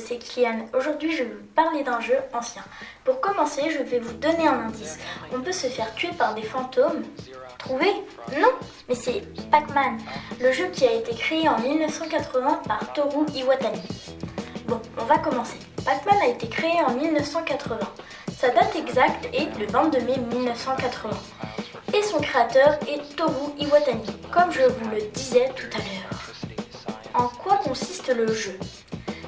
c'est Kian. Aujourd'hui, je vais vous parler d'un jeu ancien. Pour commencer, je vais vous donner un indice. On peut se faire tuer par des fantômes. Trouver? Non, mais c'est Pac-Man, le jeu qui a été créé en 1980 par Toru Iwatani. Bon, on va commencer. Pac-Man a été créé en 1980. Sa date exacte est le 22 mai 1980. Et son créateur est Toru Iwatani, comme je vous le disais tout à l'heure. En quoi consiste le jeu?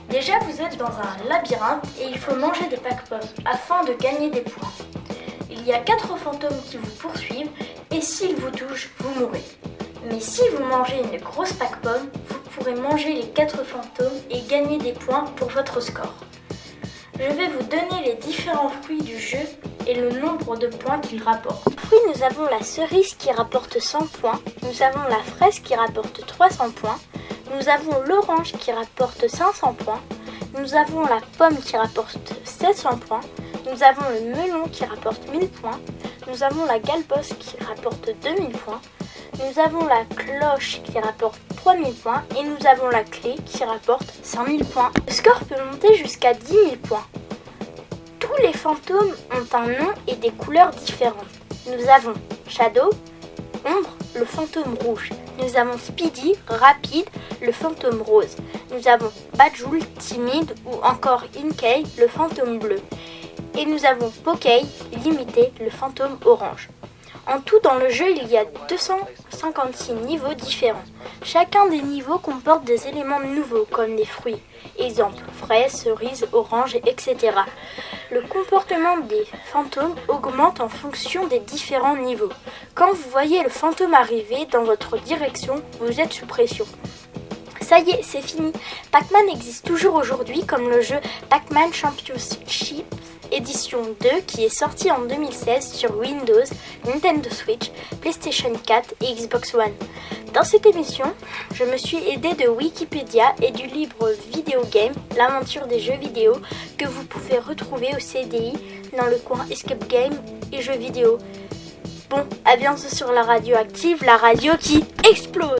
Déjà, vous êtes dans un labyrinthe et il faut manger des pac-pommes afin de gagner des points. Il y a quatre fantômes qui vous poursuivent et s'ils vous touchent, vous mourrez. Mais si vous mangez une grosse pac-pomme, vous pourrez manger les quatre fantômes et gagner des points pour votre score. Je vais vous donner les différents fruits du jeu et le nombre de points qu'ils rapportent. Fruits, nous avons la cerise qui rapporte 100 points, nous avons la fraise qui rapporte 300 points, nous avons l'orange qui rapporte 500 points. Nous avons la pomme qui rapporte 700 points. Nous avons le melon qui rapporte 1000 points. Nous avons la galbosse qui rapporte 2000 points. Nous avons la cloche qui rapporte 3000 points. Et nous avons la clé qui rapporte 5000 points. Le score peut monter jusqu'à 10 000 points. Tous les fantômes ont un nom et des couleurs différentes. Nous avons Shadow, Ombre, le fantôme rouge. Nous avons Speedy, rapide, le fantôme rose. Nous avons Badjoul, timide, ou encore Inkei, le fantôme bleu. Et nous avons Pokey, limité, le fantôme orange. En tout, dans le jeu, il y a 256 niveaux différents. Chacun des niveaux comporte des éléments nouveaux, comme des fruits. Exemple, fraises, cerises, oranges, etc. Le comportement des fantômes augmente en fonction des différents niveaux. Quand vous voyez le fantôme arriver dans votre direction, vous êtes sous pression. Ça y est, c'est fini. Pac-Man existe toujours aujourd'hui comme le jeu Pac-Man Championship édition 2 qui est sorti en 2016 sur Windows, Nintendo Switch, PlayStation 4 et Xbox One. Dans cette émission, je me suis aidé de Wikipédia et du livre Video Game, l'aventure des jeux vidéo, que vous pouvez retrouver au CDI dans le coin Escape Game et jeux vidéo. Bon, à bientôt sur la radio active, la radio qui explose